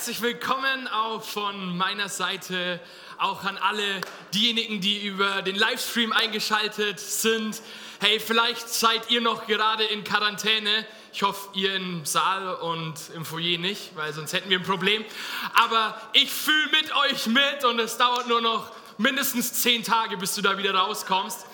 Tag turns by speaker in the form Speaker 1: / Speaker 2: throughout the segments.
Speaker 1: Herzlich willkommen auch von meiner Seite, auch an alle diejenigen, die über den Livestream eingeschaltet sind. Hey, vielleicht seid ihr noch gerade in Quarantäne. Ich hoffe, ihr im Saal und im Foyer nicht, weil sonst hätten wir ein Problem. Aber ich fühle mit euch mit und es dauert nur noch mindestens zehn Tage, bis du da wieder rauskommst.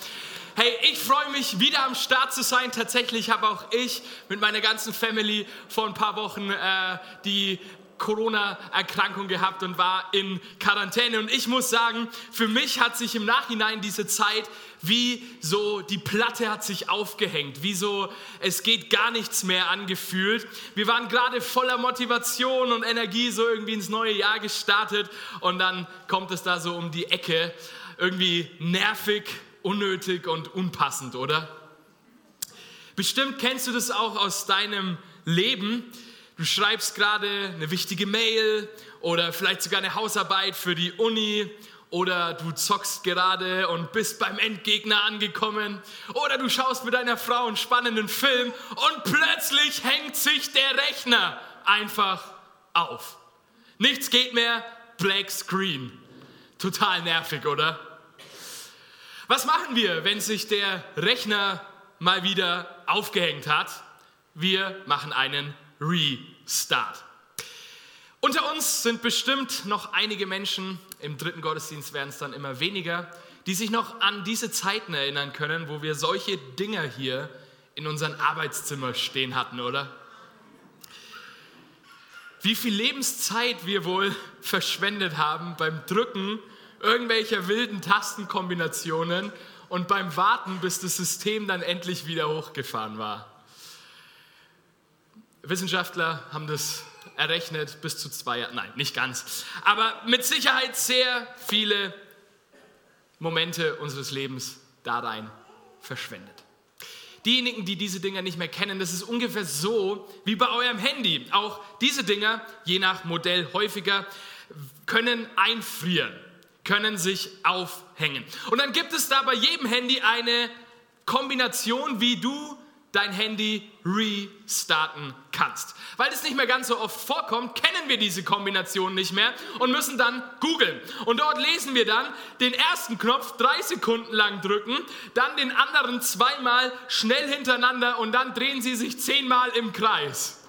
Speaker 1: Hey, ich freue mich, wieder am Start zu sein. Tatsächlich habe auch ich mit meiner ganzen Family vor ein paar Wochen äh, die Corona-Erkrankung gehabt und war in Quarantäne. Und ich muss sagen, für mich hat sich im Nachhinein diese Zeit wie so die Platte hat sich aufgehängt, wie so es geht gar nichts mehr angefühlt. Wir waren gerade voller Motivation und Energie so irgendwie ins neue Jahr gestartet und dann kommt es da so um die Ecke, irgendwie nervig, unnötig und unpassend, oder? Bestimmt kennst du das auch aus deinem Leben. Du schreibst gerade eine wichtige Mail oder vielleicht sogar eine Hausarbeit für die Uni oder du zockst gerade und bist beim Endgegner angekommen oder du schaust mit deiner Frau einen spannenden Film und plötzlich hängt sich der Rechner einfach auf. Nichts geht mehr, Black Screen. Total nervig, oder? Was machen wir, wenn sich der Rechner mal wieder aufgehängt hat? Wir machen einen Restart. Unter uns sind bestimmt noch einige Menschen, im dritten Gottesdienst werden es dann immer weniger, die sich noch an diese Zeiten erinnern können, wo wir solche Dinger hier in unserem Arbeitszimmer stehen hatten, oder? Wie viel Lebenszeit wir wohl verschwendet haben beim Drücken irgendwelcher wilden Tastenkombinationen und beim Warten, bis das System dann endlich wieder hochgefahren war. Wissenschaftler haben das errechnet bis zu zwei Jahren, nein, nicht ganz, aber mit Sicherheit sehr viele Momente unseres Lebens da rein verschwendet. Diejenigen, die diese Dinger nicht mehr kennen, das ist ungefähr so wie bei eurem Handy. Auch diese Dinger, je nach Modell häufiger, können einfrieren können sich aufhängen. Und dann gibt es da bei jedem Handy eine Kombination, wie du dein Handy restarten kannst. Weil es nicht mehr ganz so oft vorkommt, kennen wir diese Kombination nicht mehr und müssen dann googeln. Und dort lesen wir dann den ersten Knopf drei Sekunden lang drücken, dann den anderen zweimal schnell hintereinander und dann drehen sie sich zehnmal im Kreis.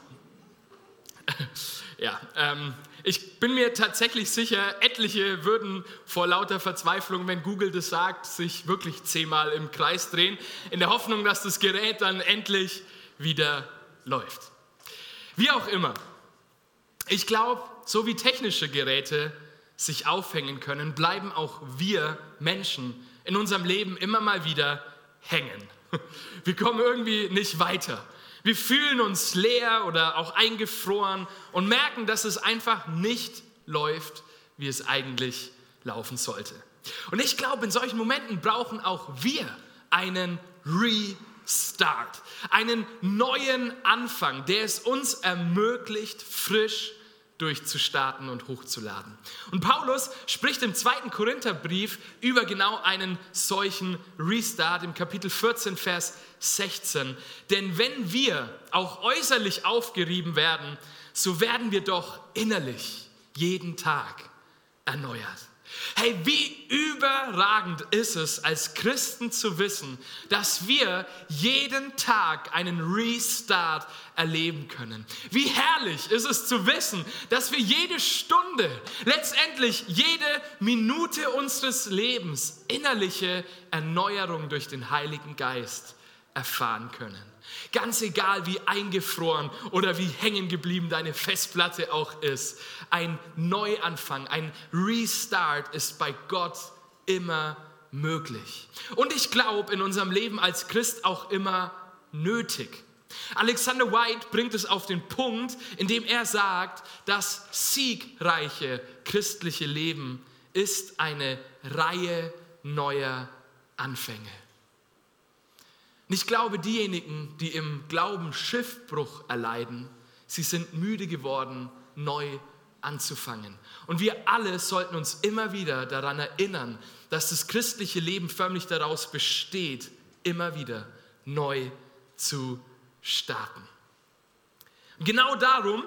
Speaker 1: ja, ähm, ich bin mir tatsächlich sicher, etliche würden vor lauter Verzweiflung, wenn Google das sagt, sich wirklich zehnmal im Kreis drehen, in der Hoffnung, dass das Gerät dann endlich wieder läuft. Wie auch immer, ich glaube, so wie technische Geräte sich aufhängen können, bleiben auch wir Menschen in unserem Leben immer mal wieder hängen. Wir kommen irgendwie nicht weiter. Wir fühlen uns leer oder auch eingefroren und merken, dass es einfach nicht läuft, wie es eigentlich laufen sollte. Und ich glaube, in solchen Momenten brauchen auch wir einen Restart, einen neuen Anfang, der es uns ermöglicht, frisch durchzustarten und hochzuladen. Und Paulus spricht im zweiten Korintherbrief über genau einen solchen Restart im Kapitel 14, Vers 16. Denn wenn wir auch äußerlich aufgerieben werden, so werden wir doch innerlich jeden Tag erneuert. Hey, wie überragend ist es als Christen zu wissen, dass wir jeden Tag einen Restart erleben können. Wie herrlich ist es zu wissen, dass wir jede Stunde, letztendlich jede Minute unseres Lebens innerliche Erneuerung durch den Heiligen Geist erfahren können. Ganz egal, wie eingefroren oder wie hängen geblieben deine Festplatte auch ist. Ein Neuanfang, ein Restart ist bei Gott immer möglich. Und ich glaube, in unserem Leben als Christ auch immer nötig. Alexander White bringt es auf den Punkt, indem er sagt, das siegreiche christliche Leben ist eine Reihe neuer Anfänge. Und ich glaube, diejenigen, die im Glauben Schiffbruch erleiden, sie sind müde geworden, neu anzufangen. Und wir alle sollten uns immer wieder daran erinnern, dass das christliche Leben förmlich daraus besteht, immer wieder neu zu starten. Und genau darum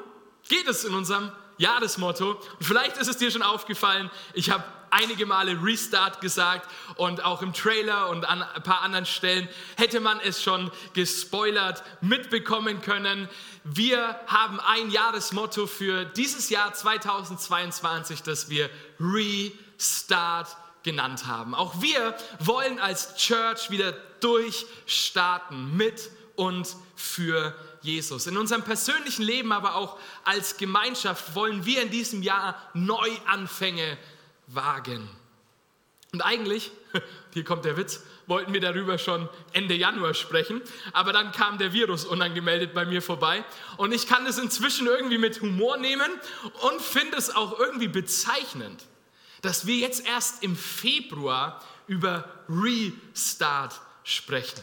Speaker 1: geht es in unserem Jahresmotto. Und vielleicht ist es dir schon aufgefallen, ich habe einige Male Restart gesagt und auch im Trailer und an ein paar anderen Stellen hätte man es schon gespoilert mitbekommen können. Wir haben ein Jahresmotto für dieses Jahr 2022, das wir Restart genannt haben. Auch wir wollen als Church wieder durchstarten mit und für Jesus. In unserem persönlichen Leben, aber auch als Gemeinschaft wollen wir in diesem Jahr Neuanfänge wagen. Und eigentlich, hier kommt der Witz, wollten wir darüber schon Ende Januar sprechen, aber dann kam der Virus unangemeldet bei mir vorbei und ich kann es inzwischen irgendwie mit Humor nehmen und finde es auch irgendwie bezeichnend, dass wir jetzt erst im Februar über Restart sprechen.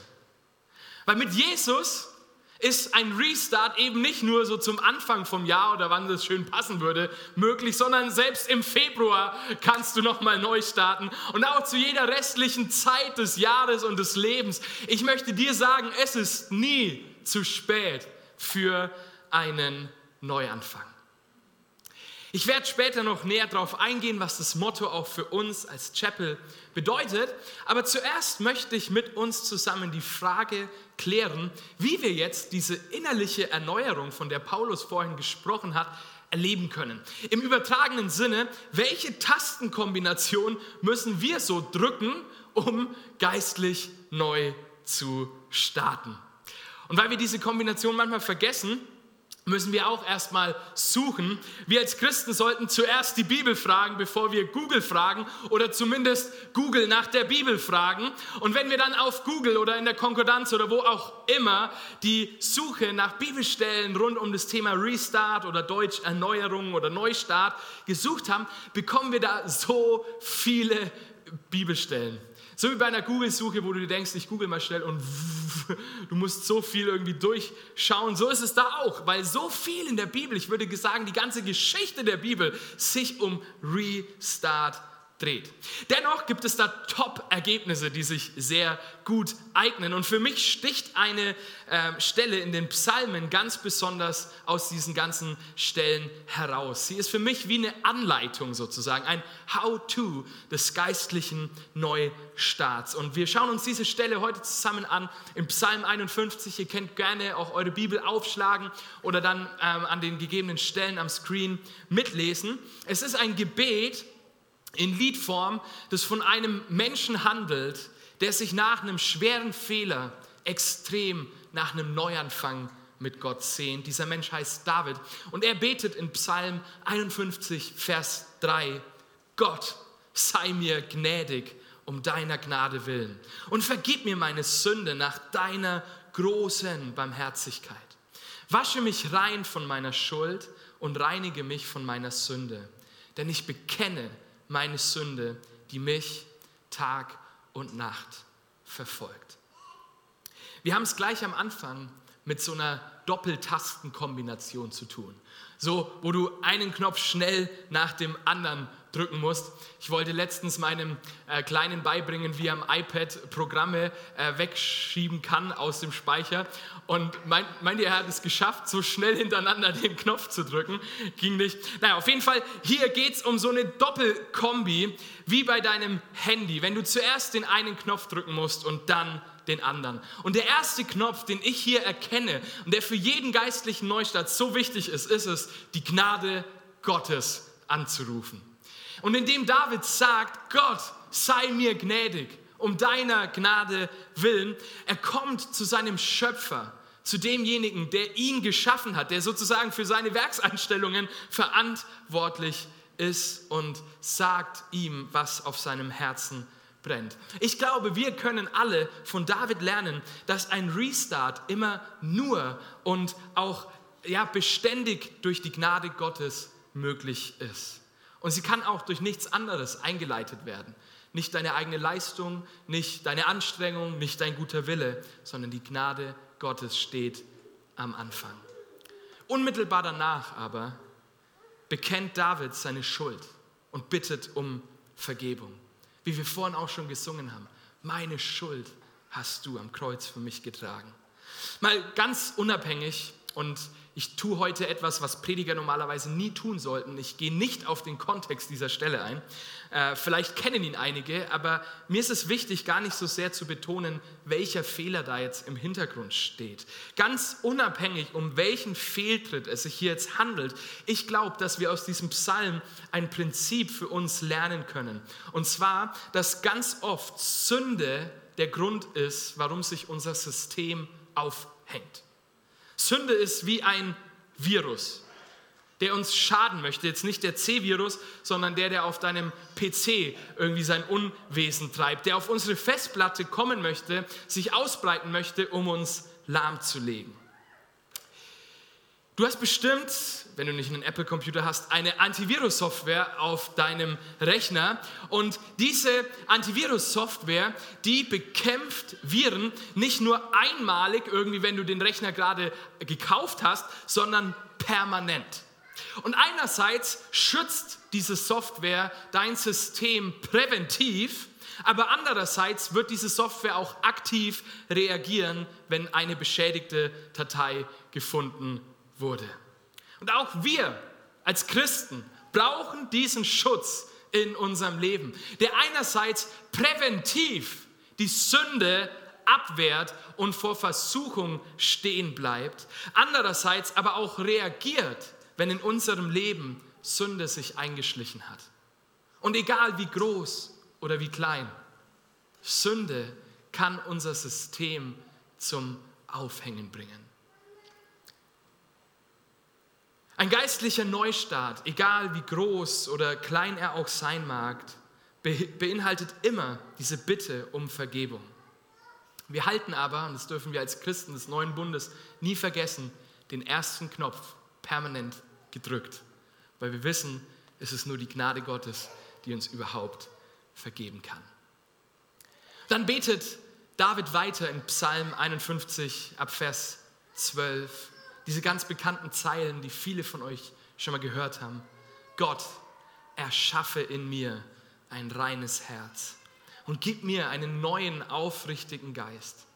Speaker 1: Weil mit Jesus ist ein Restart eben nicht nur so zum Anfang vom Jahr oder wann das schön passen würde möglich, sondern selbst im Februar kannst du noch mal neu starten und auch zu jeder restlichen Zeit des Jahres und des Lebens. Ich möchte dir sagen, es ist nie zu spät für einen Neuanfang. Ich werde später noch näher darauf eingehen, was das Motto auch für uns als Chapel bedeutet. Aber zuerst möchte ich mit uns zusammen die Frage klären, wie wir jetzt diese innerliche Erneuerung, von der Paulus vorhin gesprochen hat, erleben können. Im übertragenen Sinne, welche Tastenkombination müssen wir so drücken, um geistlich neu zu starten? Und weil wir diese Kombination manchmal vergessen, müssen wir auch erstmal suchen. Wir als Christen sollten zuerst die Bibel fragen, bevor wir Google fragen oder zumindest Google nach der Bibel fragen. Und wenn wir dann auf Google oder in der Konkordanz oder wo auch immer die Suche nach Bibelstellen rund um das Thema Restart oder Deutsch Erneuerung oder Neustart gesucht haben, bekommen wir da so viele Bibelstellen. So wie bei einer Google-Suche, wo du dir denkst, ich google mal schnell und du musst so viel irgendwie durchschauen. So ist es da auch, weil so viel in der Bibel, ich würde sagen, die ganze Geschichte der Bibel sich um Restart dreht. Dennoch gibt es da Top-Ergebnisse, die sich sehr gut eignen. Und für mich sticht eine äh, Stelle in den Psalmen ganz besonders aus diesen ganzen Stellen heraus. Sie ist für mich wie eine Anleitung sozusagen, ein How-to des geistlichen Neustarts. Und wir schauen uns diese Stelle heute zusammen an im Psalm 51. Ihr könnt gerne auch eure Bibel aufschlagen oder dann ähm, an den gegebenen Stellen am Screen mitlesen. Es ist ein Gebet, in Liedform, das von einem Menschen handelt, der sich nach einem schweren Fehler extrem nach einem Neuanfang mit Gott sehnt. Dieser Mensch heißt David und er betet in Psalm 51, Vers 3, Gott, sei mir gnädig um deiner Gnade willen und vergib mir meine Sünde nach deiner großen Barmherzigkeit. Wasche mich rein von meiner Schuld und reinige mich von meiner Sünde, denn ich bekenne, meine Sünde, die mich Tag und Nacht verfolgt. Wir haben es gleich am Anfang mit so einer Doppeltastenkombination zu tun. So, wo du einen Knopf schnell nach dem anderen drücken musst. Ich wollte letztens meinem äh, Kleinen beibringen, wie er am iPad Programme äh, wegschieben kann aus dem Speicher. Und mein, meint ihr, er hat es geschafft, so schnell hintereinander den Knopf zu drücken? Ging nicht. Naja, auf jeden Fall, hier geht es um so eine Doppelkombi, wie bei deinem Handy. Wenn du zuerst den einen Knopf drücken musst und dann den anderen. Und der erste Knopf, den ich hier erkenne und der für jeden geistlichen Neustart so wichtig ist, ist es, die Gnade Gottes anzurufen. Und indem David sagt, Gott, sei mir gnädig, um deiner Gnade willen, er kommt zu seinem Schöpfer, zu demjenigen, der ihn geschaffen hat, der sozusagen für seine Werkseinstellungen verantwortlich ist und sagt ihm, was auf seinem Herzen brennt. Ich glaube, wir können alle von David lernen, dass ein Restart immer nur und auch ja, beständig durch die Gnade Gottes möglich ist. Und sie kann auch durch nichts anderes eingeleitet werden. Nicht deine eigene Leistung, nicht deine Anstrengung, nicht dein guter Wille, sondern die Gnade Gottes steht am Anfang. Unmittelbar danach aber bekennt David seine Schuld und bittet um Vergebung. Wie wir vorhin auch schon gesungen haben, meine Schuld hast du am Kreuz für mich getragen. Mal ganz unabhängig und ich tue heute etwas, was Prediger normalerweise nie tun sollten. Ich gehe nicht auf den Kontext dieser Stelle ein. Äh, vielleicht kennen ihn einige, aber mir ist es wichtig, gar nicht so sehr zu betonen, welcher Fehler da jetzt im Hintergrund steht. Ganz unabhängig, um welchen Fehltritt es sich hier jetzt handelt, ich glaube, dass wir aus diesem Psalm ein Prinzip für uns lernen können. Und zwar, dass ganz oft Sünde der Grund ist, warum sich unser System aufhängt. Sünde ist wie ein Virus, der uns schaden möchte. Jetzt nicht der C-Virus, sondern der, der auf deinem PC irgendwie sein Unwesen treibt, der auf unsere Festplatte kommen möchte, sich ausbreiten möchte, um uns lahmzulegen. Du hast bestimmt, wenn du nicht einen Apple-Computer hast, eine Antivirus-Software auf deinem Rechner. Und diese Antivirus-Software, die bekämpft Viren nicht nur einmalig, irgendwie, wenn du den Rechner gerade gekauft hast, sondern permanent. Und einerseits schützt diese Software dein System präventiv, aber andererseits wird diese Software auch aktiv reagieren, wenn eine beschädigte Datei gefunden wird wurde. Und auch wir als Christen brauchen diesen Schutz in unserem Leben, der einerseits präventiv die Sünde abwehrt und vor Versuchung stehen bleibt, andererseits aber auch reagiert, wenn in unserem Leben Sünde sich eingeschlichen hat. Und egal wie groß oder wie klein, Sünde kann unser System zum Aufhängen bringen. Ein geistlicher Neustart, egal wie groß oder klein er auch sein mag, beinhaltet immer diese Bitte um Vergebung. Wir halten aber, und das dürfen wir als Christen des neuen Bundes nie vergessen, den ersten Knopf permanent gedrückt, weil wir wissen, es ist nur die Gnade Gottes, die uns überhaupt vergeben kann. Dann betet David weiter in Psalm 51 ab Vers 12 diese ganz bekannten Zeilen, die viele von euch schon mal gehört haben. Gott, erschaffe in mir ein reines Herz und gib mir einen neuen, aufrichtigen Geist.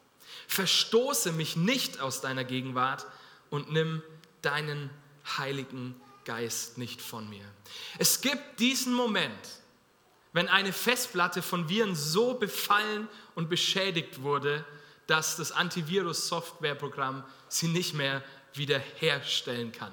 Speaker 1: Verstoße mich nicht aus deiner Gegenwart und nimm deinen Heiligen Geist nicht von mir. Es gibt diesen Moment, wenn eine Festplatte von Viren so befallen und beschädigt wurde, dass das Antivirus-Softwareprogramm sie nicht mehr wiederherstellen kann.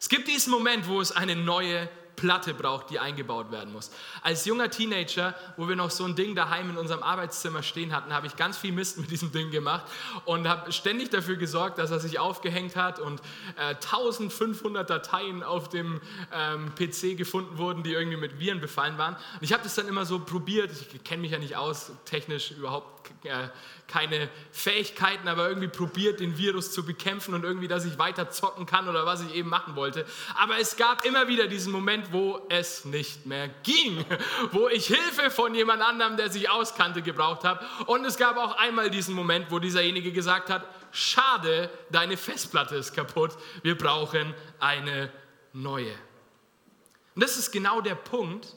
Speaker 1: Es gibt diesen Moment, wo es eine neue Platte braucht, die eingebaut werden muss. Als junger Teenager, wo wir noch so ein Ding daheim in unserem Arbeitszimmer stehen hatten, habe ich ganz viel Mist mit diesem Ding gemacht und habe ständig dafür gesorgt, dass er sich aufgehängt hat und äh, 1500 Dateien auf dem ähm, PC gefunden wurden, die irgendwie mit Viren befallen waren. Und ich habe das dann immer so probiert, ich kenne mich ja nicht aus, technisch überhaupt keine Fähigkeiten, aber irgendwie probiert, den Virus zu bekämpfen und irgendwie, dass ich weiter zocken kann oder was ich eben machen wollte. Aber es gab immer wieder diesen Moment, wo es nicht mehr ging, wo ich Hilfe von jemand anderem, der sich auskannte, gebraucht habe. Und es gab auch einmal diesen Moment, wo dieserjenige gesagt hat, schade, deine Festplatte ist kaputt, wir brauchen eine neue. Und das ist genau der Punkt,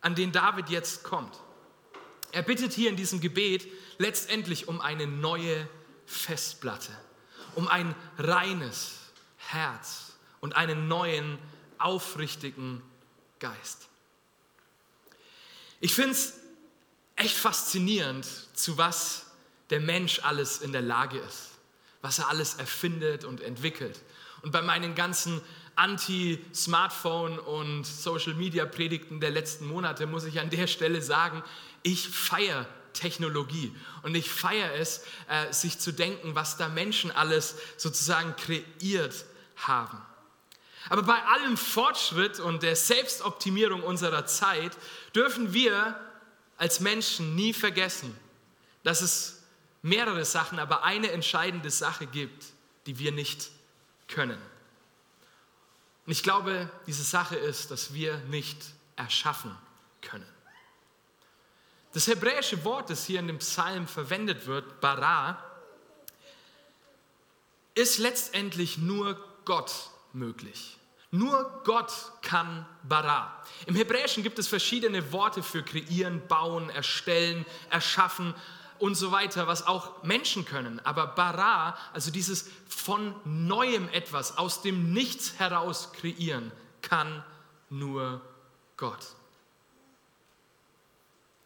Speaker 1: an den David jetzt kommt. Er bittet hier in diesem Gebet letztendlich um eine neue Festplatte, um ein reines Herz und einen neuen, aufrichtigen Geist. Ich finde es echt faszinierend, zu was der Mensch alles in der Lage ist, was er alles erfindet und entwickelt. Und bei meinen ganzen Anti-Smartphone- und Social-Media-Predigten der letzten Monate muss ich an der Stelle sagen, ich feiere Technologie und ich feiere es, äh, sich zu denken, was da Menschen alles sozusagen kreiert haben. Aber bei allem Fortschritt und der Selbstoptimierung unserer Zeit dürfen wir als Menschen nie vergessen, dass es mehrere Sachen, aber eine entscheidende Sache gibt, die wir nicht können. Und ich glaube, diese Sache ist, dass wir nicht erschaffen können. Das hebräische Wort, das hier in dem Psalm verwendet wird, bara, ist letztendlich nur Gott möglich. Nur Gott kann bara. Im Hebräischen gibt es verschiedene Worte für kreieren, bauen, erstellen, erschaffen. und so weiter, was auch Menschen können. Aber bara, also dieses von neuem etwas aus dem Nichts heraus kreieren, kann nur Gott.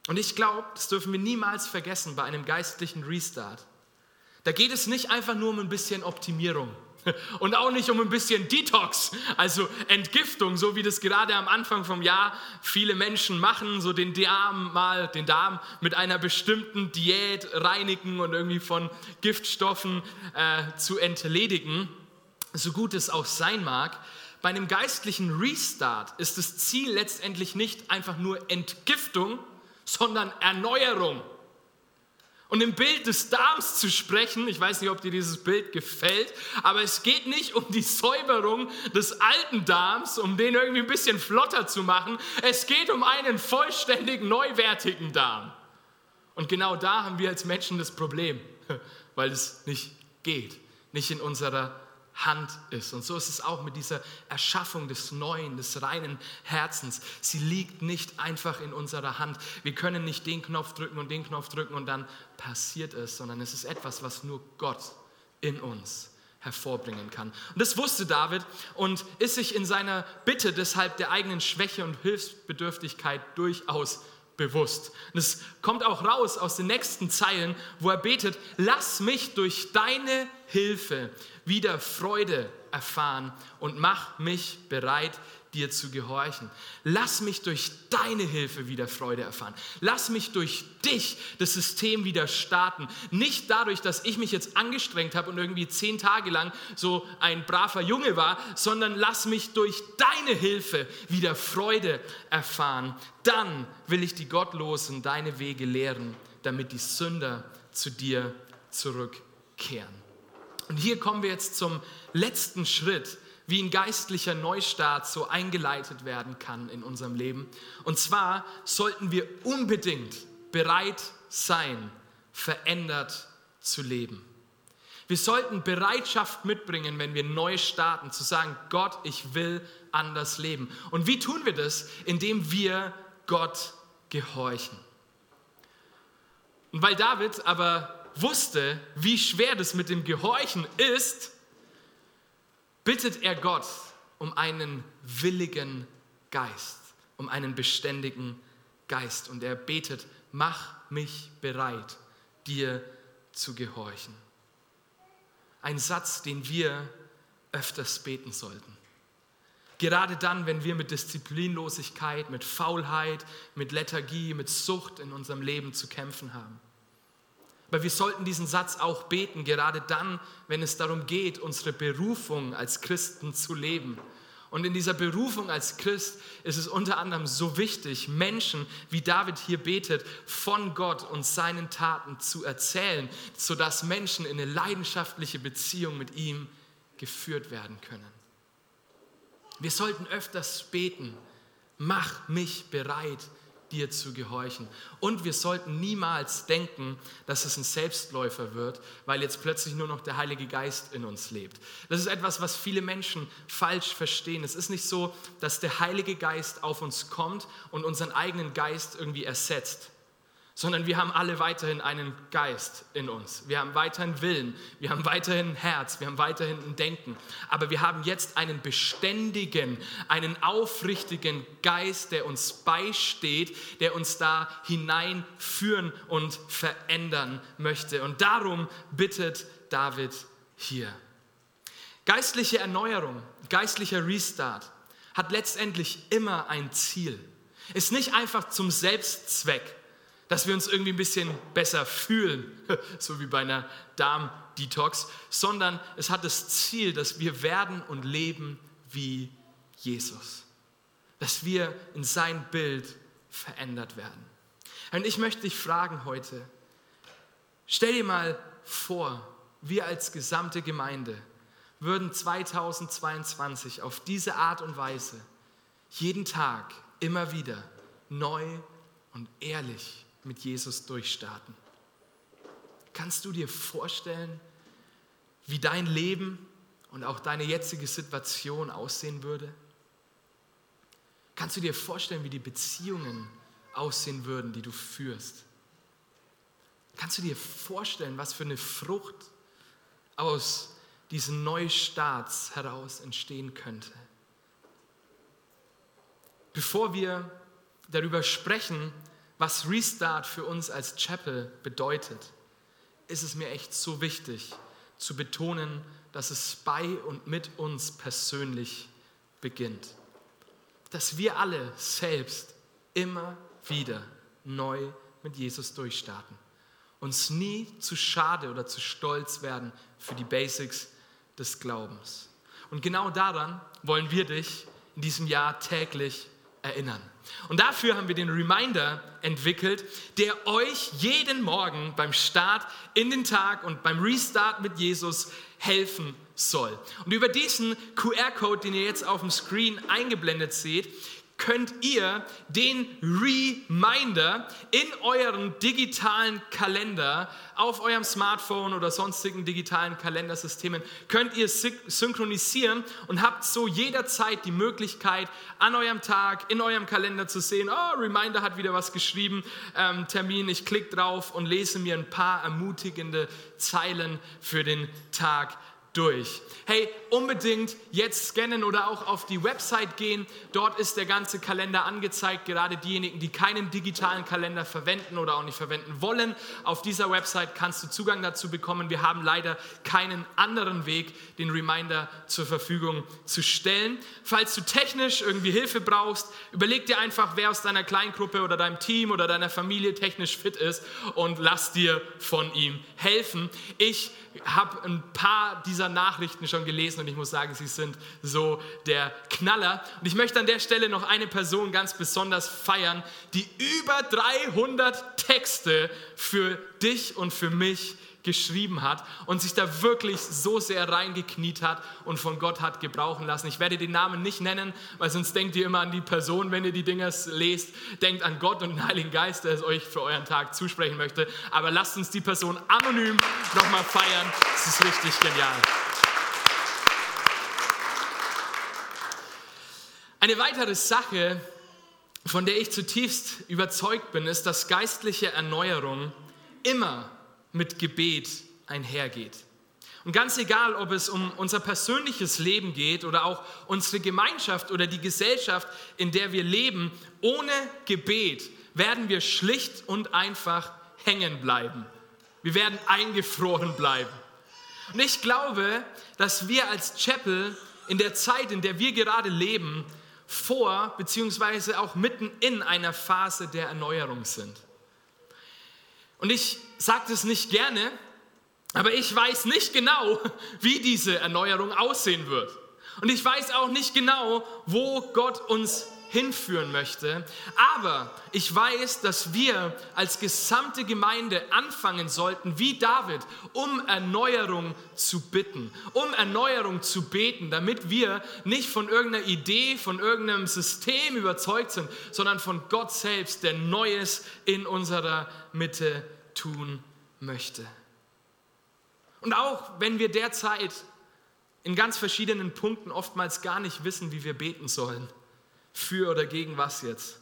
Speaker 1: Und ich glaube, das dürfen wir niemals vergessen bei einem geistlichen Restart. Da geht es nicht einfach nur um ein bisschen Optimierung und auch nicht um ein bisschen Detox, also Entgiftung, so wie das gerade am Anfang vom Jahr viele Menschen machen, so den Darm mal, den Darm mit einer bestimmten Diät reinigen und irgendwie von Giftstoffen äh, zu entledigen, so gut es auch sein mag. Bei einem geistlichen Restart ist das Ziel letztendlich nicht einfach nur Entgiftung, sondern Erneuerung. Und im Bild des Darms zu sprechen, ich weiß nicht, ob dir dieses Bild gefällt, aber es geht nicht um die Säuberung des alten Darms, um den irgendwie ein bisschen flotter zu machen. Es geht um einen vollständig neuwertigen Darm. Und genau da haben wir als Menschen das Problem, weil es nicht geht, nicht in unserer Hand ist. Und so ist es auch mit dieser Erschaffung des neuen, des reinen Herzens. Sie liegt nicht einfach in unserer Hand. Wir können nicht den Knopf drücken und den Knopf drücken und dann passiert es, sondern es ist etwas, was nur Gott in uns hervorbringen kann. Und das wusste David und ist sich in seiner Bitte deshalb der eigenen Schwäche und Hilfsbedürftigkeit durchaus bewusst. Und es kommt auch raus aus den nächsten Zeilen, wo er betet, lass mich durch deine Hilfe wieder Freude erfahren und mach mich bereit, dir zu gehorchen. Lass mich durch deine Hilfe wieder Freude erfahren. Lass mich durch dich das System wieder starten. Nicht dadurch, dass ich mich jetzt angestrengt habe und irgendwie zehn Tage lang so ein braver Junge war, sondern lass mich durch deine Hilfe wieder Freude erfahren. Dann will ich die Gottlosen deine Wege lehren, damit die Sünder zu dir zurückkehren. Und hier kommen wir jetzt zum letzten Schritt, wie ein geistlicher Neustart so eingeleitet werden kann in unserem Leben. Und zwar sollten wir unbedingt bereit sein, verändert zu leben. Wir sollten Bereitschaft mitbringen, wenn wir neu starten, zu sagen, Gott, ich will anders leben. Und wie tun wir das? Indem wir Gott gehorchen. Und weil David aber wusste, wie schwer das mit dem Gehorchen ist, bittet er Gott um einen willigen Geist, um einen beständigen Geist. Und er betet, mach mich bereit, dir zu gehorchen. Ein Satz, den wir öfters beten sollten. Gerade dann, wenn wir mit Disziplinlosigkeit, mit Faulheit, mit Lethargie, mit Sucht in unserem Leben zu kämpfen haben. Aber wir sollten diesen Satz auch beten, gerade dann, wenn es darum geht, unsere Berufung als Christen zu leben. Und in dieser Berufung als Christ ist es unter anderem so wichtig, Menschen, wie David hier betet, von Gott und seinen Taten zu erzählen, sodass Menschen in eine leidenschaftliche Beziehung mit ihm geführt werden können. Wir sollten öfters beten, mach mich bereit dir zu gehorchen. Und wir sollten niemals denken, dass es ein Selbstläufer wird, weil jetzt plötzlich nur noch der Heilige Geist in uns lebt. Das ist etwas, was viele Menschen falsch verstehen. Es ist nicht so, dass der Heilige Geist auf uns kommt und unseren eigenen Geist irgendwie ersetzt sondern wir haben alle weiterhin einen Geist in uns. Wir haben weiterhin Willen, wir haben weiterhin ein Herz, wir haben weiterhin ein Denken. Aber wir haben jetzt einen beständigen, einen aufrichtigen Geist, der uns beisteht, der uns da hineinführen und verändern möchte. Und darum bittet David hier. Geistliche Erneuerung, geistlicher Restart hat letztendlich immer ein Ziel. Ist nicht einfach zum Selbstzweck dass wir uns irgendwie ein bisschen besser fühlen, so wie bei einer Darm-Detox, sondern es hat das Ziel, dass wir werden und leben wie Jesus. Dass wir in sein Bild verändert werden. Und ich möchte dich fragen heute, stell dir mal vor, wir als gesamte Gemeinde würden 2022 auf diese Art und Weise jeden Tag immer wieder neu und ehrlich mit Jesus durchstarten. Kannst du dir vorstellen, wie dein Leben und auch deine jetzige Situation aussehen würde? Kannst du dir vorstellen, wie die Beziehungen aussehen würden, die du führst? Kannst du dir vorstellen, was für eine Frucht aus diesen Neustarts heraus entstehen könnte? Bevor wir darüber sprechen, was Restart für uns als Chapel bedeutet, ist es mir echt so wichtig zu betonen, dass es bei und mit uns persönlich beginnt. Dass wir alle selbst immer wieder neu mit Jesus durchstarten. Uns nie zu schade oder zu stolz werden für die Basics des Glaubens. Und genau daran wollen wir dich in diesem Jahr täglich erinnern. Und dafür haben wir den Reminder entwickelt, der euch jeden Morgen beim Start in den Tag und beim Restart mit Jesus helfen soll. Und über diesen QR-Code, den ihr jetzt auf dem Screen eingeblendet seht, könnt ihr den Reminder in euren digitalen Kalender, auf eurem Smartphone oder sonstigen digitalen Kalendersystemen, könnt ihr synchronisieren und habt so jederzeit die Möglichkeit, an eurem Tag, in eurem Kalender zu sehen, oh, Reminder hat wieder was geschrieben, ähm, Termin, ich klicke drauf und lese mir ein paar ermutigende Zeilen für den Tag durch. Hey, unbedingt jetzt scannen oder auch auf die Website gehen. Dort ist der ganze Kalender angezeigt. Gerade diejenigen, die keinen digitalen Kalender verwenden oder auch nicht verwenden wollen. Auf dieser Website kannst du Zugang dazu bekommen. Wir haben leider keinen anderen Weg, den Reminder zur Verfügung zu stellen. Falls du technisch irgendwie Hilfe brauchst, überleg dir einfach, wer aus deiner Kleingruppe oder deinem Team oder deiner Familie technisch fit ist und lass dir von ihm helfen. Ich habe ein paar dieser Nachrichten schon gelesen und ich muss sagen, sie sind so der Knaller. Und ich möchte an der Stelle noch eine Person ganz besonders feiern, die über 300 Texte für dich und für mich geschrieben hat und sich da wirklich so sehr reingekniet hat und von Gott hat gebrauchen lassen. Ich werde den Namen nicht nennen, weil sonst denkt ihr immer an die Person, wenn ihr die Dinger lest. Denkt an Gott und den Heiligen Geist, der es euch für euren Tag zusprechen möchte. Aber lasst uns die Person anonym nochmal feiern. Das ist richtig genial. Eine weitere Sache, von der ich zutiefst überzeugt bin, ist, dass geistliche Erneuerung immer mit Gebet einhergeht. Und ganz egal, ob es um unser persönliches Leben geht oder auch unsere Gemeinschaft oder die Gesellschaft, in der wir leben, ohne Gebet werden wir schlicht und einfach hängen bleiben. Wir werden eingefroren bleiben. Und ich glaube, dass wir als Chapel in der Zeit, in der wir gerade leben, vor bzw. auch mitten in einer Phase der Erneuerung sind. Und ich sage das nicht gerne, aber ich weiß nicht genau, wie diese Erneuerung aussehen wird. Und ich weiß auch nicht genau, wo Gott uns hinführen möchte. Aber ich weiß, dass wir als gesamte Gemeinde anfangen sollten, wie David, um Erneuerung zu bitten, um Erneuerung zu beten, damit wir nicht von irgendeiner Idee, von irgendeinem System überzeugt sind, sondern von Gott selbst, der Neues in unserer Mitte tun möchte. Und auch wenn wir derzeit in ganz verschiedenen Punkten oftmals gar nicht wissen, wie wir beten sollen, für oder gegen was jetzt.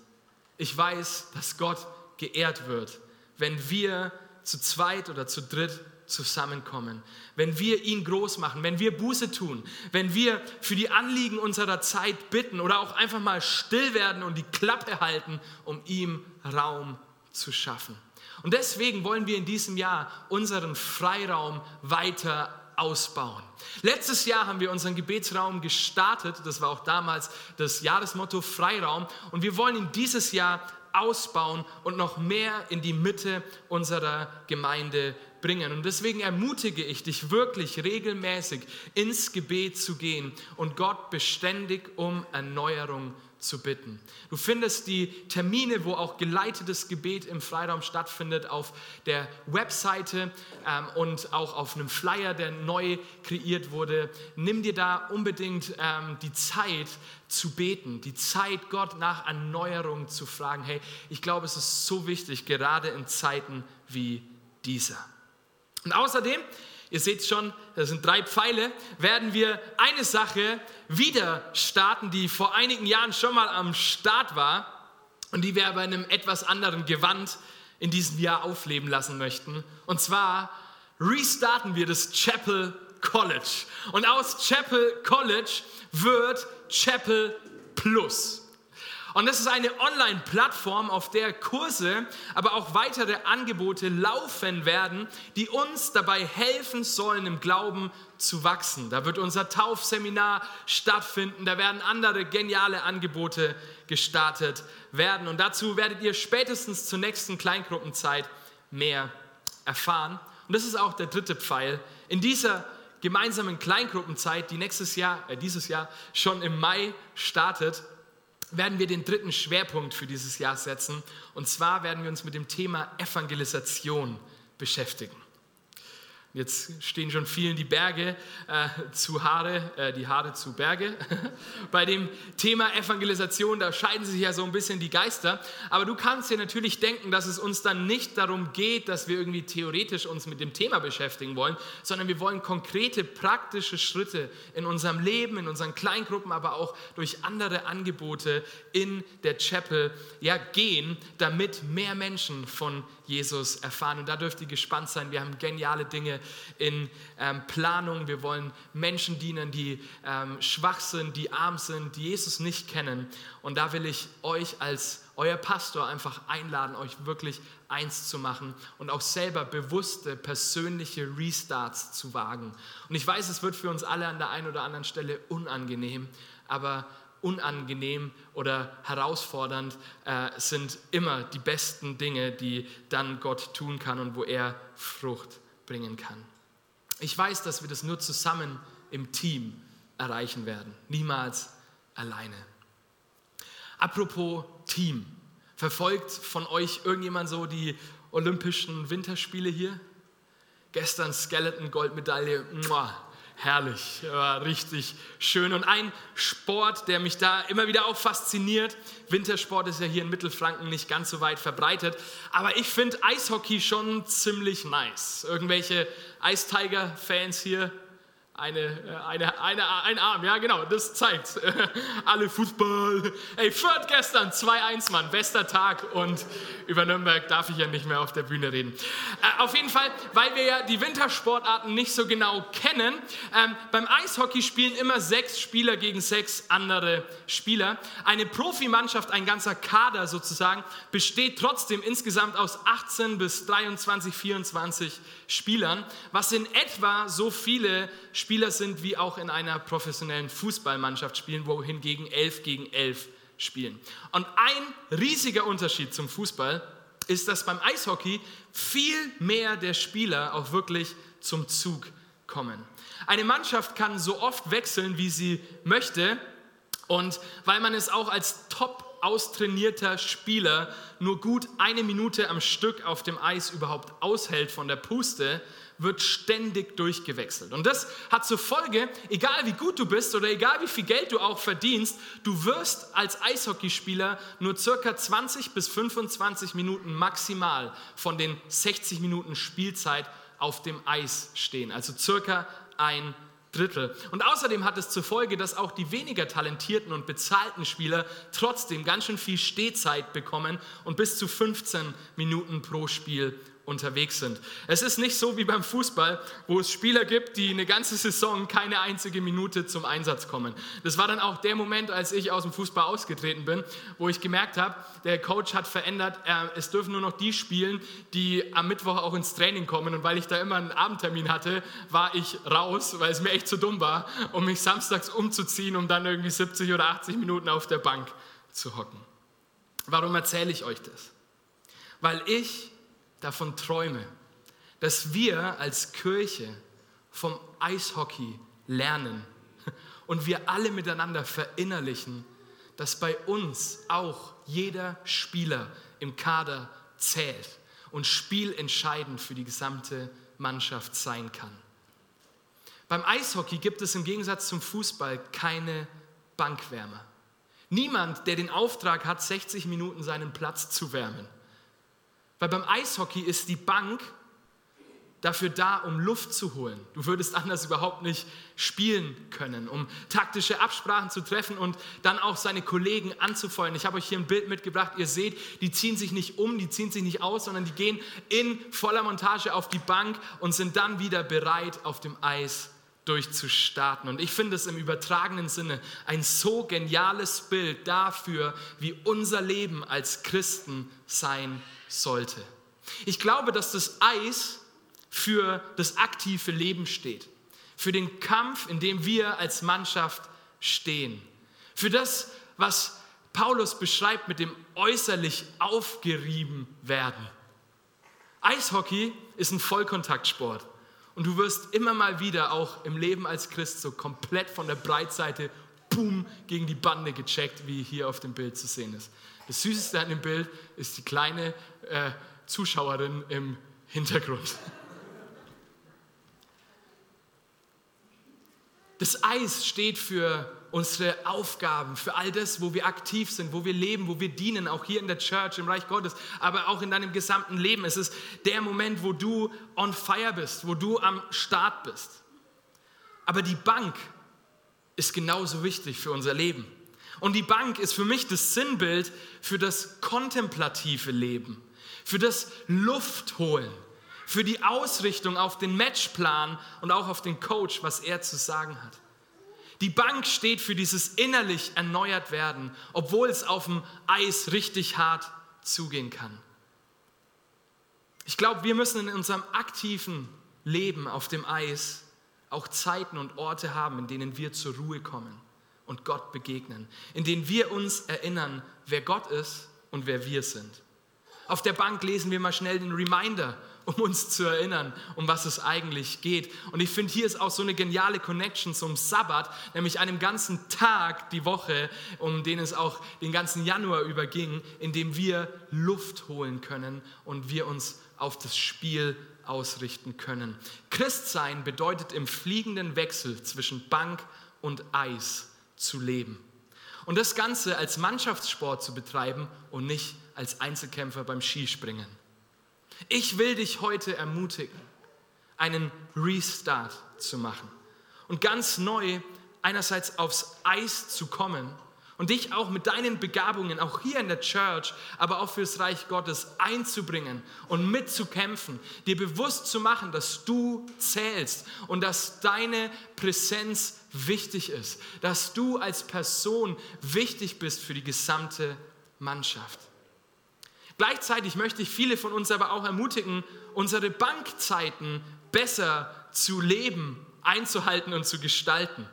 Speaker 1: Ich weiß, dass Gott geehrt wird, wenn wir zu zweit oder zu dritt zusammenkommen, wenn wir ihn groß machen, wenn wir Buße tun, wenn wir für die Anliegen unserer Zeit bitten oder auch einfach mal still werden und die Klappe halten, um ihm Raum zu schaffen. Und deswegen wollen wir in diesem Jahr unseren Freiraum weiter ausbauen. Letztes Jahr haben wir unseren Gebetsraum gestartet. Das war auch damals das Jahresmotto Freiraum. Und wir wollen ihn dieses Jahr ausbauen und noch mehr in die Mitte unserer Gemeinde bringen. Und deswegen ermutige ich dich wirklich regelmäßig ins Gebet zu gehen und Gott beständig um Erneuerung zu zu bitten. Du findest die Termine, wo auch geleitetes Gebet im Freiraum stattfindet, auf der Webseite ähm, und auch auf einem Flyer, der neu kreiert wurde. Nimm dir da unbedingt ähm, die Zeit zu beten, die Zeit, Gott nach Erneuerung zu fragen. Hey, ich glaube, es ist so wichtig, gerade in Zeiten wie dieser. Und außerdem Ihr seht schon, das sind drei Pfeile, werden wir eine Sache wieder starten, die vor einigen Jahren schon mal am Start war und die wir aber in einem etwas anderen Gewand in diesem Jahr aufleben lassen möchten. Und zwar restarten wir das Chapel College. Und aus Chapel College wird Chapel Plus. Und das ist eine Online-Plattform, auf der Kurse, aber auch weitere Angebote laufen werden, die uns dabei helfen sollen, im Glauben zu wachsen. Da wird unser Taufseminar stattfinden, da werden andere geniale Angebote gestartet werden. Und dazu werdet ihr spätestens zur nächsten Kleingruppenzeit mehr erfahren. Und das ist auch der dritte Pfeil. In dieser gemeinsamen Kleingruppenzeit, die nächstes Jahr, äh, dieses Jahr schon im Mai startet, werden wir den dritten Schwerpunkt für dieses Jahr setzen. Und zwar werden wir uns mit dem Thema Evangelisation beschäftigen. Jetzt stehen schon vielen die Berge äh, zu Haare, äh, die Haare zu Berge. Bei dem Thema Evangelisation, da scheiden sich ja so ein bisschen die Geister. Aber du kannst dir natürlich denken, dass es uns dann nicht darum geht, dass wir irgendwie theoretisch uns mit dem Thema beschäftigen wollen, sondern wir wollen konkrete, praktische Schritte in unserem Leben, in unseren Kleingruppen, aber auch durch andere Angebote in der Chapel ja, gehen, damit mehr Menschen von Jesus erfahren. Und da dürft ihr gespannt sein. Wir haben geniale Dinge in ähm, Planung. Wir wollen Menschen dienen, die ähm, schwach sind, die arm sind, die Jesus nicht kennen. Und da will ich euch als euer Pastor einfach einladen, euch wirklich eins zu machen und auch selber bewusste persönliche Restarts zu wagen. Und ich weiß, es wird für uns alle an der einen oder anderen Stelle unangenehm, aber unangenehm oder herausfordernd äh, sind immer die besten Dinge, die dann Gott tun kann und wo er Frucht bringen kann. Ich weiß, dass wir das nur zusammen im Team erreichen werden, niemals alleine. Apropos Team, verfolgt von euch irgendjemand so die Olympischen Winterspiele hier? Gestern Skeleton Goldmedaille, muah, herrlich, war richtig schön. Und ein Sport, der mich da immer wieder auch fasziniert, Wintersport ist ja hier in Mittelfranken nicht ganz so weit verbreitet, aber ich finde Eishockey schon ziemlich nice. Irgendwelche Eistiger-Fans hier? Eine, äh, eine, eine, ein Arm, ja genau, das zeigt. Alle Fußball. Ey, Fürth gestern, 2-1, Mann, bester Tag und über Nürnberg darf ich ja nicht mehr auf der Bühne reden. Äh, auf jeden Fall, weil wir ja die Wintersportarten nicht so genau kennen, ähm, beim Eishockey spielen immer sechs Spieler gegen sechs andere Spieler. Eine Profimannschaft, ein ganzer Kader sozusagen, besteht trotzdem insgesamt aus 18 bis 23, 24 Spielern, was in etwa so viele Spieler sind wie auch in einer professionellen Fußballmannschaft spielen, wo hingegen 11 gegen 11 spielen. Und ein riesiger Unterschied zum Fußball ist, dass beim Eishockey viel mehr der Spieler auch wirklich zum Zug kommen. Eine Mannschaft kann so oft wechseln, wie sie möchte. Und weil man es auch als top austrainierter Spieler nur gut eine Minute am Stück auf dem Eis überhaupt aushält von der Puste, wird ständig durchgewechselt. Und das hat zur Folge, egal wie gut du bist oder egal wie viel Geld du auch verdienst, du wirst als Eishockeyspieler nur circa 20 bis 25 Minuten maximal von den 60 Minuten Spielzeit auf dem Eis stehen. Also circa ein Drittel. Und außerdem hat es zur Folge, dass auch die weniger talentierten und bezahlten Spieler trotzdem ganz schön viel Stehzeit bekommen und bis zu 15 Minuten pro Spiel unterwegs sind. Es ist nicht so wie beim Fußball, wo es Spieler gibt, die eine ganze Saison keine einzige Minute zum Einsatz kommen. Das war dann auch der Moment, als ich aus dem Fußball ausgetreten bin, wo ich gemerkt habe, der Coach hat verändert, es dürfen nur noch die spielen, die am Mittwoch auch ins Training kommen. Und weil ich da immer einen Abendtermin hatte, war ich raus, weil es mir echt zu dumm war, um mich samstags umzuziehen, um dann irgendwie 70 oder 80 Minuten auf der Bank zu hocken. Warum erzähle ich euch das? Weil ich davon träume, dass wir als Kirche vom Eishockey lernen und wir alle miteinander verinnerlichen, dass bei uns auch jeder Spieler im Kader zählt und spielentscheidend für die gesamte Mannschaft sein kann. Beim Eishockey gibt es im Gegensatz zum Fußball keine Bankwärmer. Niemand, der den Auftrag hat, 60 Minuten seinen Platz zu wärmen. Weil beim Eishockey ist die Bank dafür da, um Luft zu holen. Du würdest anders überhaupt nicht spielen können, um taktische Absprachen zu treffen und dann auch seine Kollegen anzufeuern. Ich habe euch hier ein Bild mitgebracht. Ihr seht, die ziehen sich nicht um, die ziehen sich nicht aus, sondern die gehen in voller Montage auf die Bank und sind dann wieder bereit, auf dem Eis durchzustarten. Und ich finde es im übertragenen Sinne ein so geniales Bild dafür, wie unser Leben als Christen sein sollte. Ich glaube, dass das Eis für das aktive Leben steht, für den Kampf, in dem wir als Mannschaft stehen, für das, was Paulus beschreibt mit dem äußerlich aufgerieben werden. Eishockey ist ein Vollkontaktsport und du wirst immer mal wieder auch im Leben als Christ so komplett von der Breitseite boom gegen die Bande gecheckt, wie hier auf dem Bild zu sehen ist. Das Süßeste an dem Bild ist die kleine äh, Zuschauerin im Hintergrund. Das Eis steht für unsere Aufgaben, für all das, wo wir aktiv sind, wo wir leben, wo wir dienen, auch hier in der Church, im Reich Gottes, aber auch in deinem gesamten Leben. Es ist der Moment, wo du on fire bist, wo du am Start bist. Aber die Bank ist genauso wichtig für unser Leben. Und die Bank ist für mich das Sinnbild für das kontemplative Leben, für das Luftholen für die Ausrichtung auf den Matchplan und auch auf den Coach, was er zu sagen hat. Die Bank steht für dieses innerlich erneuert werden, obwohl es auf dem Eis richtig hart zugehen kann. Ich glaube, wir müssen in unserem aktiven Leben auf dem Eis auch Zeiten und Orte haben, in denen wir zur Ruhe kommen und Gott begegnen, in denen wir uns erinnern, wer Gott ist und wer wir sind. Auf der Bank lesen wir mal schnell den Reminder um uns zu erinnern, um was es eigentlich geht. Und ich finde, hier ist auch so eine geniale Connection zum Sabbat, nämlich einem ganzen Tag die Woche, um den es auch den ganzen Januar überging, in dem wir Luft holen können und wir uns auf das Spiel ausrichten können. Christsein bedeutet im fliegenden Wechsel zwischen Bank und Eis zu leben. Und das Ganze als Mannschaftssport zu betreiben und nicht als Einzelkämpfer beim Skispringen. Ich will dich heute ermutigen, einen Restart zu machen und ganz neu einerseits aufs Eis zu kommen und dich auch mit deinen Begabungen, auch hier in der Church, aber auch fürs Reich Gottes einzubringen und mitzukämpfen, dir bewusst zu machen, dass du zählst und dass deine Präsenz wichtig ist, dass du als Person wichtig bist für die gesamte Mannschaft. Gleichzeitig möchte ich viele von uns aber auch ermutigen, unsere Bankzeiten besser zu leben, einzuhalten und zu gestalten.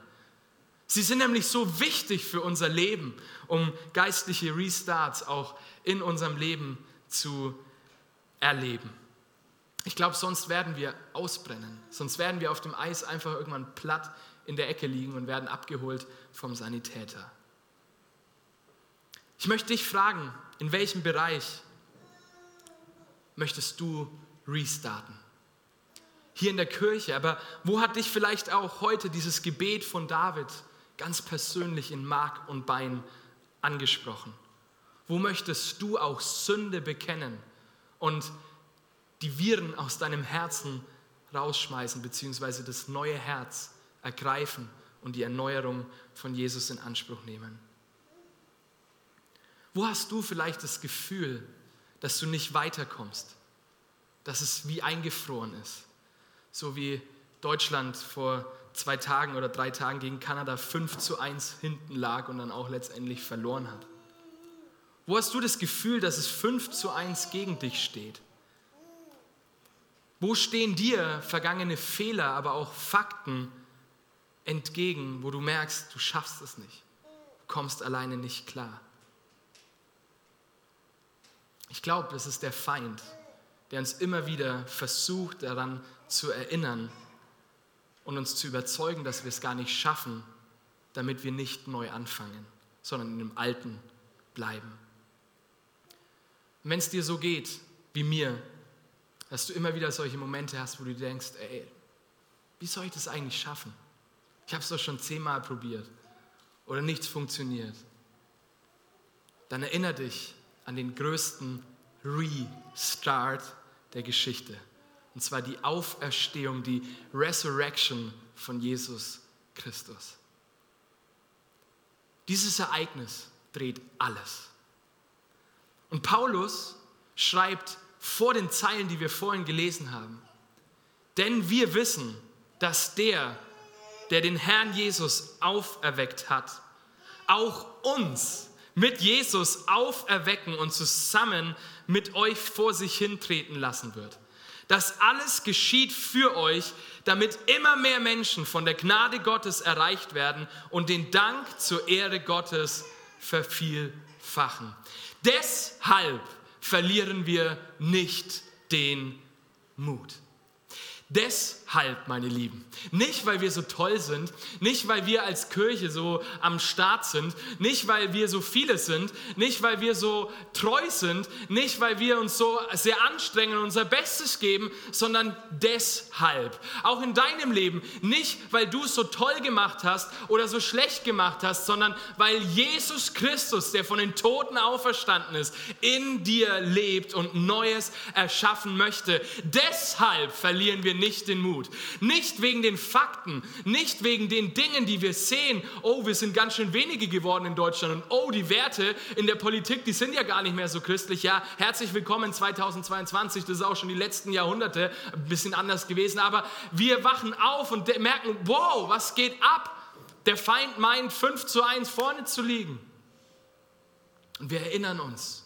Speaker 1: Sie sind nämlich so wichtig für unser Leben, um geistliche Restarts auch in unserem Leben zu erleben. Ich glaube, sonst werden wir ausbrennen. Sonst werden wir auf dem Eis einfach irgendwann platt in der Ecke liegen und werden abgeholt vom Sanitäter. Ich möchte dich fragen, in welchem Bereich möchtest du restarten? Hier in der Kirche, aber wo hat dich vielleicht auch heute dieses Gebet von David ganz persönlich in Mark und Bein angesprochen? Wo möchtest du auch Sünde bekennen und die Viren aus deinem Herzen rausschmeißen, beziehungsweise das neue Herz ergreifen und die Erneuerung von Jesus in Anspruch nehmen? Wo hast du vielleicht das Gefühl, dass du nicht weiterkommst, dass es wie eingefroren ist. So wie Deutschland vor zwei Tagen oder drei Tagen gegen Kanada 5 zu 1 hinten lag und dann auch letztendlich verloren hat. Wo hast du das Gefühl, dass es 5 zu 1 gegen dich steht? Wo stehen dir vergangene Fehler, aber auch Fakten entgegen, wo du merkst, du schaffst es nicht, kommst alleine nicht klar? Ich glaube, das ist der Feind, der uns immer wieder versucht daran zu erinnern und uns zu überzeugen, dass wir es gar nicht schaffen, damit wir nicht neu anfangen, sondern in dem Alten bleiben. Wenn es dir so geht wie mir, dass du immer wieder solche Momente hast, wo du denkst, ey, wie soll ich das eigentlich schaffen? Ich habe es doch schon zehnmal probiert oder nichts funktioniert. Dann erinnere dich an den größten Restart der Geschichte. Und zwar die Auferstehung, die Resurrection von Jesus Christus. Dieses Ereignis dreht alles. Und Paulus schreibt vor den Zeilen, die wir vorhin gelesen haben, denn wir wissen, dass der, der den Herrn Jesus auferweckt hat, auch uns mit Jesus auferwecken und zusammen mit euch vor sich hintreten lassen wird. Das alles geschieht für euch, damit immer mehr Menschen von der Gnade Gottes erreicht werden und den Dank zur Ehre Gottes vervielfachen. Deshalb verlieren wir nicht den Mut. Deshalb, meine Lieben, nicht weil wir so toll sind, nicht weil wir als Kirche so am Start sind, nicht weil wir so viele sind, nicht weil wir so treu sind, nicht weil wir uns so sehr anstrengen und unser Bestes geben, sondern deshalb. Auch in deinem Leben, nicht weil du es so toll gemacht hast oder so schlecht gemacht hast, sondern weil Jesus Christus, der von den Toten auferstanden ist, in dir lebt und Neues erschaffen möchte. Deshalb verlieren wir nicht den Mut. Nicht wegen den Fakten, nicht wegen den Dingen, die wir sehen. Oh, wir sind ganz schön wenige geworden in Deutschland und oh, die Werte in der Politik, die sind ja gar nicht mehr so christlich. Ja, herzlich willkommen 2022, das ist auch schon die letzten Jahrhunderte ein bisschen anders gewesen, aber wir wachen auf und merken, wow, was geht ab? Der Feind meint 5 zu 1 vorne zu liegen. Und wir erinnern uns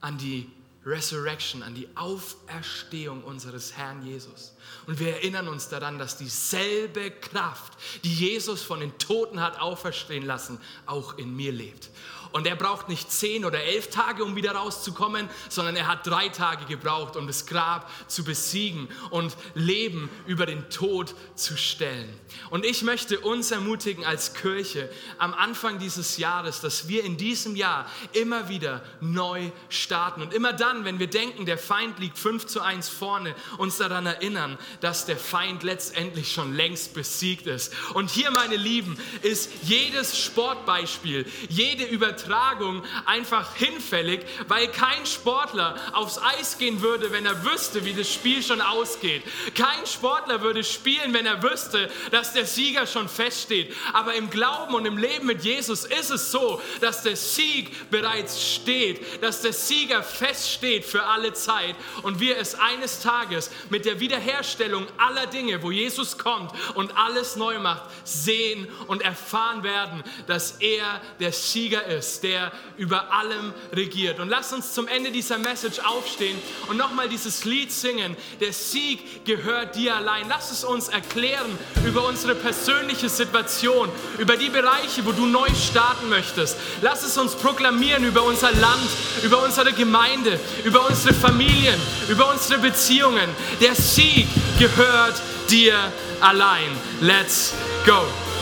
Speaker 1: an die Resurrection, an die Auferstehung unseres Herrn Jesus. Und wir erinnern uns daran, dass dieselbe Kraft, die Jesus von den Toten hat auferstehen lassen, auch in mir lebt. Und er braucht nicht zehn oder elf Tage, um wieder rauszukommen, sondern er hat drei Tage gebraucht, um das Grab zu besiegen und Leben über den Tod zu stellen. Und ich möchte uns ermutigen als Kirche am Anfang dieses Jahres, dass wir in diesem Jahr immer wieder neu starten. Und immer dann, wenn wir denken, der Feind liegt 5 zu 1 vorne, uns daran erinnern, dass der Feind letztendlich schon längst besiegt ist. Und hier, meine Lieben, ist jedes Sportbeispiel, jede Übertragung, Übertragung einfach hinfällig, weil kein Sportler aufs Eis gehen würde, wenn er wüsste, wie das Spiel schon ausgeht. Kein Sportler würde spielen, wenn er wüsste, dass der Sieger schon feststeht. Aber im Glauben und im Leben mit Jesus ist es so, dass der Sieg bereits steht, dass der Sieger feststeht für alle Zeit und wir es eines Tages mit der Wiederherstellung aller Dinge, wo Jesus kommt und alles neu macht, sehen und erfahren werden, dass er der Sieger ist ist, der über allem regiert. Und lass uns zum Ende dieser Message aufstehen und nochmal dieses Lied singen. Der Sieg gehört dir allein. Lass es uns erklären über unsere persönliche Situation, über die Bereiche, wo du neu starten möchtest. Lass es uns proklamieren über unser Land, über unsere Gemeinde, über unsere Familien, über unsere Beziehungen. Der Sieg gehört dir allein. Let's go.